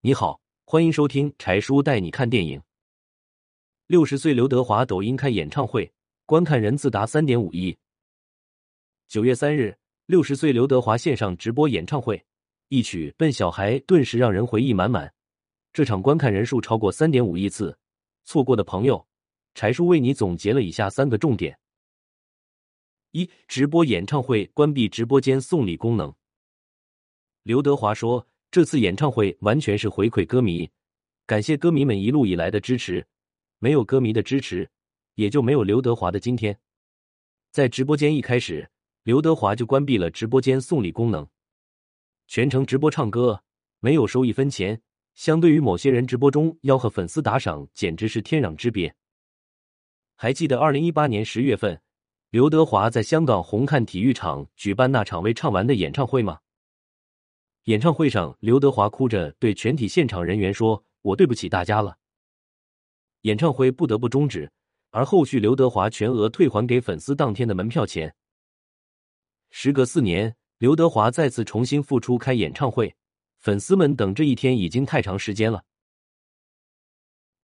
你好，欢迎收听柴叔带你看电影。六十岁刘德华抖音开演唱会，观看人次达三点五亿。九月三日，六十岁刘德华线上直播演唱会，一曲《笨小孩》顿时让人回忆满满。这场观看人数超过三点五亿次，错过的朋友，柴叔为你总结了以下三个重点：一、直播演唱会关闭直播间送礼功能。刘德华说：“这次演唱会完全是回馈歌迷，感谢歌迷们一路以来的支持。没有歌迷的支持，也就没有刘德华的今天。”在直播间一开始，刘德华就关闭了直播间送礼功能，全程直播唱歌，没有收一分钱。相对于某些人直播中吆喝粉丝打赏，简直是天壤之别。还记得二零一八年十月份，刘德华在香港红磡体育场举办那场未唱完的演唱会吗？演唱会上，刘德华哭着对全体现场人员说：“我对不起大家了。”演唱会不得不终止，而后续刘德华全额退还给粉丝当天的门票钱。时隔四年，刘德华再次重新复出开演唱会，粉丝们等这一天已经太长时间了。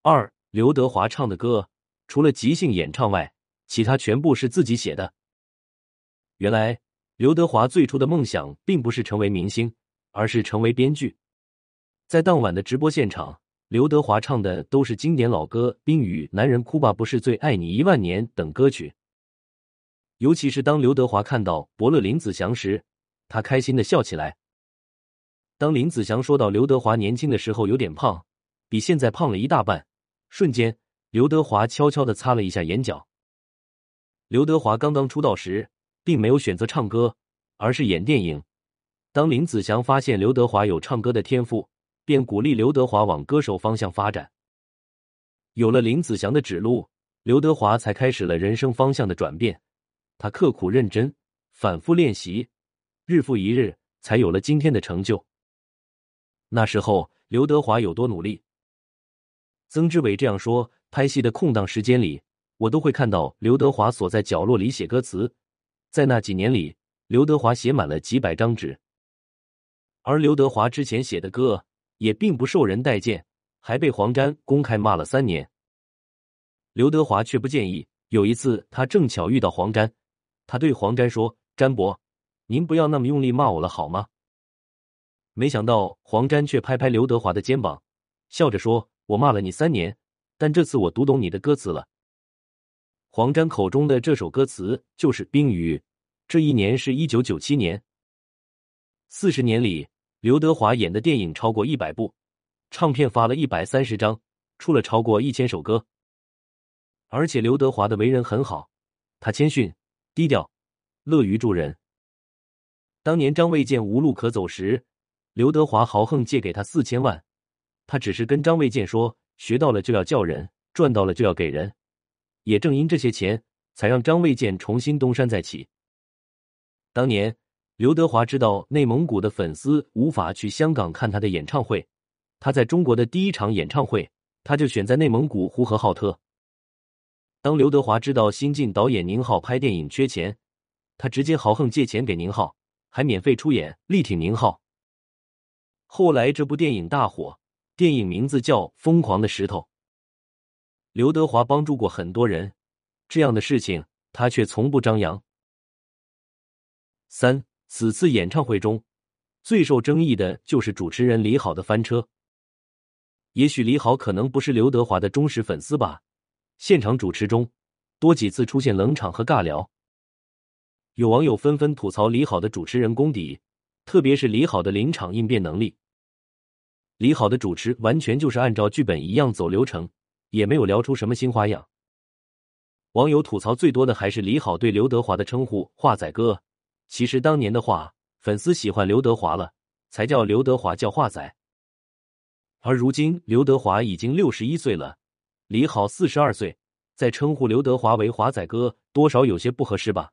二，刘德华唱的歌除了即兴演唱外，其他全部是自己写的。原来，刘德华最初的梦想并不是成为明星。而是成为编剧，在当晚的直播现场，刘德华唱的都是经典老歌，《冰雨》《男人哭吧不是罪》《爱你一万年》等歌曲。尤其是当刘德华看到伯乐林子祥时，他开心的笑起来。当林子祥说到刘德华年轻的时候有点胖，比现在胖了一大半，瞬间刘德华悄悄的擦了一下眼角。刘德华刚刚出道时，并没有选择唱歌，而是演电影。当林子祥发现刘德华有唱歌的天赋，便鼓励刘德华往歌手方向发展。有了林子祥的指路，刘德华才开始了人生方向的转变。他刻苦认真，反复练习，日复一日，才有了今天的成就。那时候，刘德华有多努力？曾志伟这样说：“拍戏的空档时间里，我都会看到刘德华锁在角落里写歌词。在那几年里，刘德华写满了几百张纸。”而刘德华之前写的歌也并不受人待见，还被黄沾公开骂了三年。刘德华却不介意。有一次，他正巧遇到黄沾，他对黄沾说：“詹伯，您不要那么用力骂我了好吗？”没想到黄沾却拍拍刘德华的肩膀，笑着说：“我骂了你三年，但这次我读懂你的歌词了。”黄沾口中的这首歌词就是《冰雨》，这一年是一九九七年。四十年里。刘德华演的电影超过一百部，唱片发了一百三十张，出了超过一千首歌。而且刘德华的为人很好，他谦逊低调，乐于助人。当年张卫健无路可走时，刘德华豪横借给他四千万，他只是跟张卫健说：“学到了就要叫人，赚到了就要给人。”也正因这些钱，才让张卫健重新东山再起。当年。刘德华知道内蒙古的粉丝无法去香港看他的演唱会，他在中国的第一场演唱会，他就选在内蒙古呼和浩特。当刘德华知道新晋导演宁浩拍电影缺钱，他直接豪横借钱给宁浩，还免费出演，力挺宁浩。后来这部电影大火，电影名字叫《疯狂的石头》。刘德华帮助过很多人，这样的事情他却从不张扬。三。此次演唱会中，最受争议的就是主持人李好的翻车。也许李好可能不是刘德华的忠实粉丝吧。现场主持中，多几次出现冷场和尬聊。有网友纷纷吐槽李好的主持人功底，特别是李好的临场应变能力。李好的主持完全就是按照剧本一样走流程，也没有聊出什么新花样。网友吐槽最多的还是李好对刘德华的称呼“华仔哥”。其实当年的话，粉丝喜欢刘德华了，才叫刘德华叫华仔。而如今刘德华已经六十一岁了，李好四十二岁，再称呼刘德华为华仔哥，多少有些不合适吧？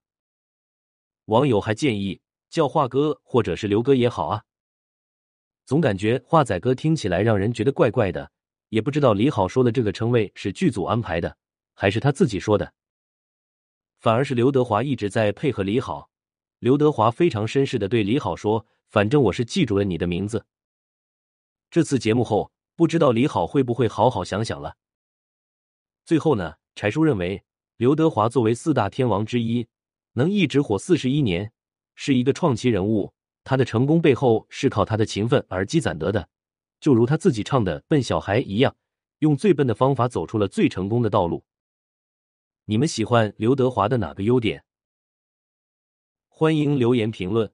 网友还建议叫华哥或者是刘哥也好啊。总感觉华仔哥听起来让人觉得怪怪的，也不知道李好说的这个称谓是剧组安排的，还是他自己说的。反而是刘德华一直在配合李好。刘德华非常绅士的对李好说：“反正我是记住了你的名字。”这次节目后，不知道李好会不会好好想想了。最后呢，柴叔认为刘德华作为四大天王之一，能一直火四十一年，是一个创奇人物。他的成功背后是靠他的勤奋而积攒得的，就如他自己唱的《笨小孩》一样，用最笨的方法走出了最成功的道路。你们喜欢刘德华的哪个优点？欢迎留言评论。